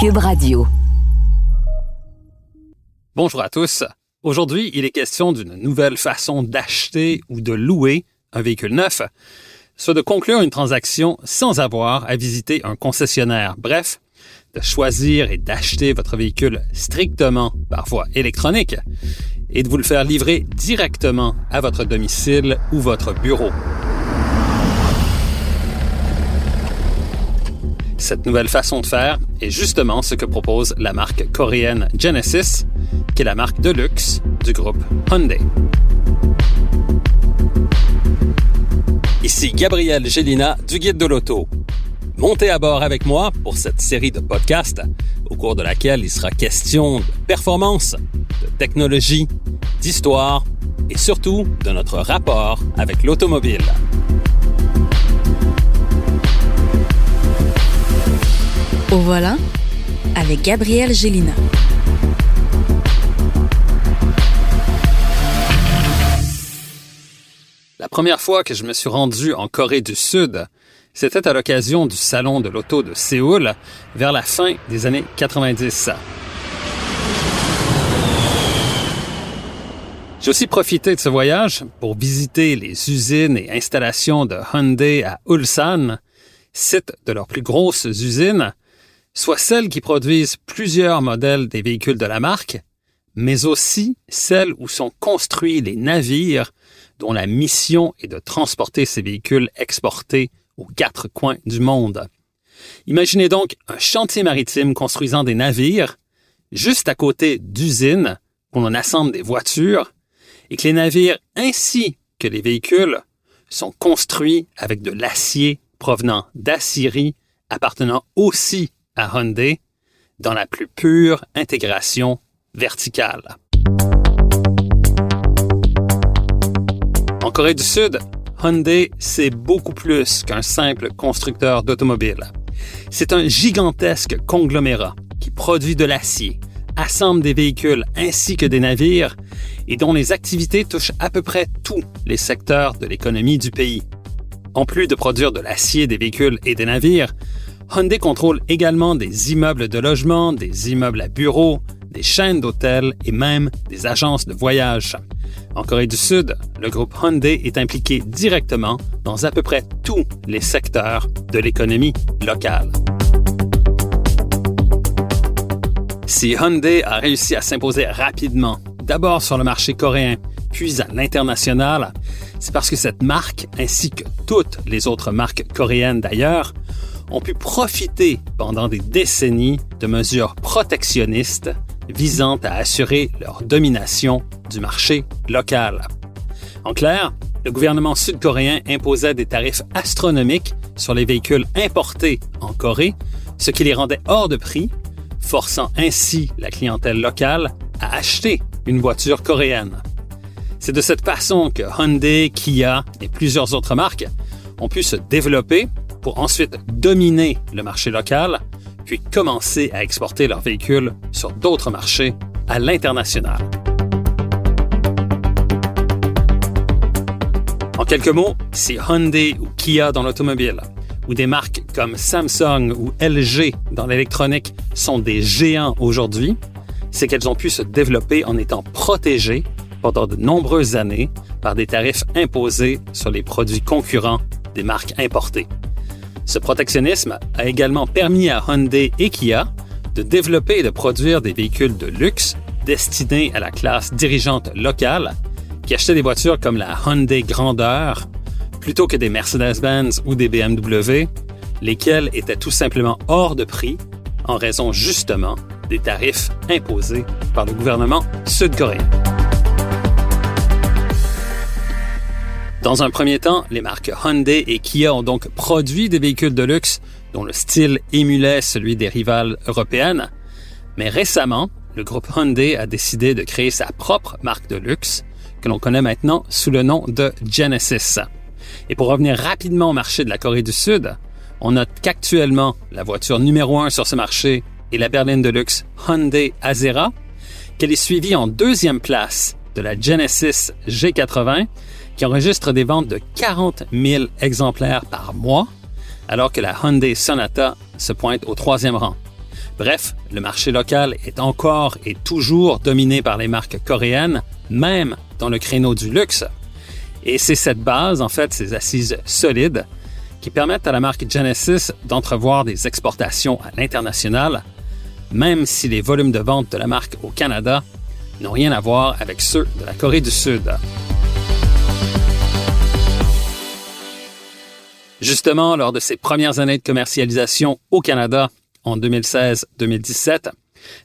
Cube Radio. Bonjour à tous. Aujourd'hui, il est question d'une nouvelle façon d'acheter ou de louer un véhicule neuf, soit de conclure une transaction sans avoir à visiter un concessionnaire. Bref, de choisir et d'acheter votre véhicule strictement par voie électronique et de vous le faire livrer directement à votre domicile ou votre bureau. Cette nouvelle façon de faire est justement ce que propose la marque coréenne Genesis, qui est la marque de luxe du groupe Hyundai. Ici Gabriel Gélina du Guide de l'Auto. Montez à bord avec moi pour cette série de podcasts au cours de laquelle il sera question de performance, de technologie, d'histoire et surtout de notre rapport avec l'automobile. Au voilà avec Gabriel Gélina. La première fois que je me suis rendu en Corée du Sud, c'était à l'occasion du Salon de l'Auto de Séoul vers la fin des années 90. J'ai aussi profité de ce voyage pour visiter les usines et installations de Hyundai à Ulsan, site de leurs plus grosses usines, soit celles qui produisent plusieurs modèles des véhicules de la marque, mais aussi celles où sont construits les navires dont la mission est de transporter ces véhicules exportés aux quatre coins du monde. Imaginez donc un chantier maritime construisant des navires juste à côté d'usines où l'on assemble des voitures et que les navires ainsi que les véhicules sont construits avec de l'acier provenant d'Assyrie appartenant aussi à Hyundai dans la plus pure intégration verticale. En Corée du Sud, Hyundai, c'est beaucoup plus qu'un simple constructeur d'automobiles. C'est un gigantesque conglomérat qui produit de l'acier, assemble des véhicules ainsi que des navires et dont les activités touchent à peu près tous les secteurs de l'économie du pays. En plus de produire de l'acier, des véhicules et des navires, Hyundai contrôle également des immeubles de logement, des immeubles à bureaux, des chaînes d'hôtels et même des agences de voyage. En Corée du Sud, le groupe Hyundai est impliqué directement dans à peu près tous les secteurs de l'économie locale. Si Hyundai a réussi à s'imposer rapidement, d'abord sur le marché coréen, puis à l'international, c'est parce que cette marque, ainsi que toutes les autres marques coréennes d'ailleurs, ont pu profiter pendant des décennies de mesures protectionnistes visant à assurer leur domination du marché local. En clair, le gouvernement sud-coréen imposait des tarifs astronomiques sur les véhicules importés en Corée, ce qui les rendait hors de prix, forçant ainsi la clientèle locale à acheter une voiture coréenne. C'est de cette façon que Hyundai, Kia et plusieurs autres marques ont pu se développer pour ensuite dominer le marché local puis commencer à exporter leurs véhicules sur d'autres marchés à l'international. En quelques mots, si Hyundai ou Kia dans l'automobile, ou des marques comme Samsung ou LG dans l'électronique sont des géants aujourd'hui, c'est qu'elles ont pu se développer en étant protégées pendant de nombreuses années par des tarifs imposés sur les produits concurrents des marques importées. Ce protectionnisme a également permis à Hyundai et Kia de développer et de produire des véhicules de luxe destinés à la classe dirigeante locale qui achetait des voitures comme la Hyundai Grandeur plutôt que des Mercedes-Benz ou des BMW, lesquelles étaient tout simplement hors de prix en raison justement des tarifs imposés par le gouvernement sud-coréen. Dans un premier temps, les marques Hyundai et Kia ont donc produit des véhicules de luxe dont le style émulait celui des rivales européennes. Mais récemment, le groupe Hyundai a décidé de créer sa propre marque de luxe que l'on connaît maintenant sous le nom de Genesis. Et pour revenir rapidement au marché de la Corée du Sud, on note qu'actuellement, la voiture numéro un sur ce marché est la berline de luxe Hyundai Azera, qu'elle est suivie en deuxième place de la Genesis G80 qui enregistre des ventes de 40 000 exemplaires par mois, alors que la Hyundai Sonata se pointe au troisième rang. Bref, le marché local est encore et toujours dominé par les marques coréennes, même dans le créneau du luxe. Et c'est cette base, en fait, ces assises solides, qui permettent à la marque Genesis d'entrevoir des exportations à l'international, même si les volumes de vente de la marque au Canada n'ont rien à voir avec ceux de la Corée du Sud. Justement, lors de ses premières années de commercialisation au Canada en 2016-2017,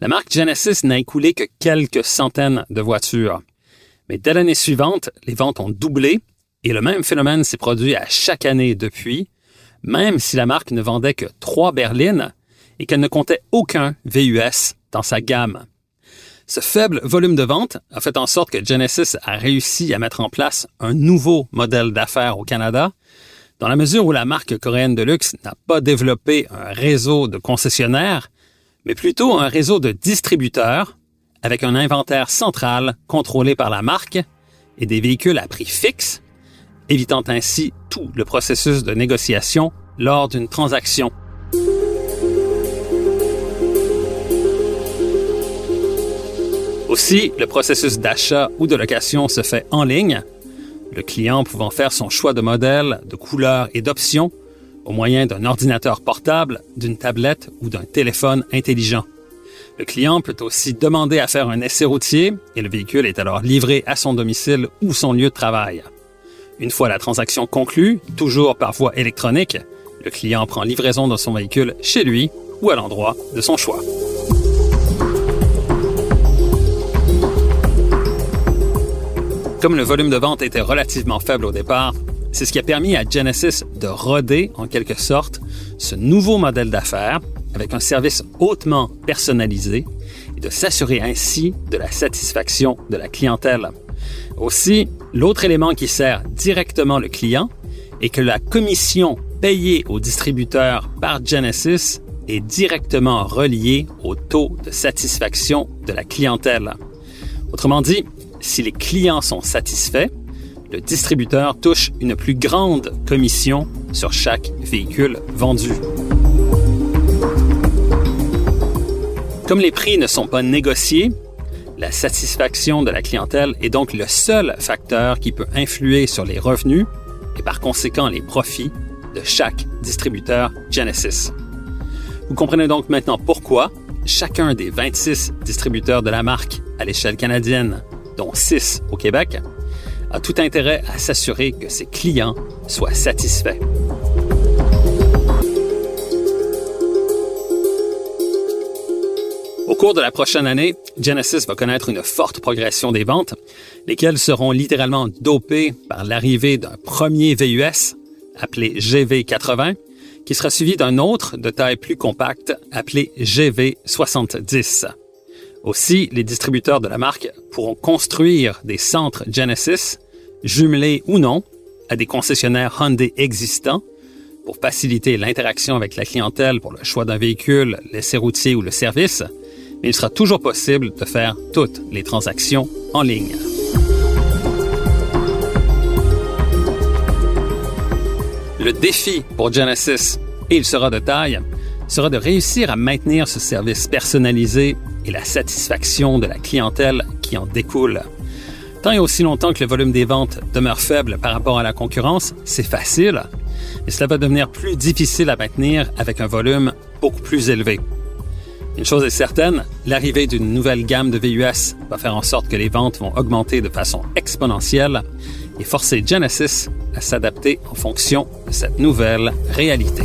la marque Genesis n'a écoulé que quelques centaines de voitures. Mais dès l'année suivante, les ventes ont doublé et le même phénomène s'est produit à chaque année depuis, même si la marque ne vendait que trois berlines et qu'elle ne comptait aucun VUS dans sa gamme. Ce faible volume de vente a fait en sorte que Genesis a réussi à mettre en place un nouveau modèle d'affaires au Canada dans la mesure où la marque coréenne de luxe n'a pas développé un réseau de concessionnaires, mais plutôt un réseau de distributeurs avec un inventaire central contrôlé par la marque et des véhicules à prix fixe, évitant ainsi tout le processus de négociation lors d'une transaction. Aussi, le processus d'achat ou de location se fait en ligne le client pouvant faire son choix de modèle, de couleur et d'options au moyen d'un ordinateur portable, d'une tablette ou d'un téléphone intelligent. Le client peut aussi demander à faire un essai routier et le véhicule est alors livré à son domicile ou son lieu de travail. Une fois la transaction conclue, toujours par voie électronique, le client prend livraison de son véhicule chez lui ou à l'endroit de son choix. Comme le volume de vente était relativement faible au départ, c'est ce qui a permis à Genesis de roder en quelque sorte ce nouveau modèle d'affaires avec un service hautement personnalisé et de s'assurer ainsi de la satisfaction de la clientèle. Aussi, l'autre élément qui sert directement le client est que la commission payée au distributeur par Genesis est directement reliée au taux de satisfaction de la clientèle. Autrement dit, si les clients sont satisfaits, le distributeur touche une plus grande commission sur chaque véhicule vendu. Comme les prix ne sont pas négociés, la satisfaction de la clientèle est donc le seul facteur qui peut influer sur les revenus et par conséquent les profits de chaque distributeur Genesis. Vous comprenez donc maintenant pourquoi chacun des 26 distributeurs de la marque à l'échelle canadienne dont 6 au Québec, a tout intérêt à s'assurer que ses clients soient satisfaits. Au cours de la prochaine année, Genesis va connaître une forte progression des ventes, lesquelles seront littéralement dopées par l'arrivée d'un premier VUS appelé GV80, qui sera suivi d'un autre de taille plus compacte appelé GV70. Aussi, les distributeurs de la marque pourront construire des centres Genesis, jumelés ou non, à des concessionnaires Hyundai existants pour faciliter l'interaction avec la clientèle pour le choix d'un véhicule, l'essai routier ou le service, mais il sera toujours possible de faire toutes les transactions en ligne. Le défi pour Genesis, et il sera de taille, sera de réussir à maintenir ce service personnalisé la satisfaction de la clientèle qui en découle. Tant et aussi longtemps que le volume des ventes demeure faible par rapport à la concurrence, c'est facile, mais cela va devenir plus difficile à maintenir avec un volume beaucoup plus élevé. Une chose est certaine, l'arrivée d'une nouvelle gamme de VUS va faire en sorte que les ventes vont augmenter de façon exponentielle et forcer Genesis à s'adapter en fonction de cette nouvelle réalité.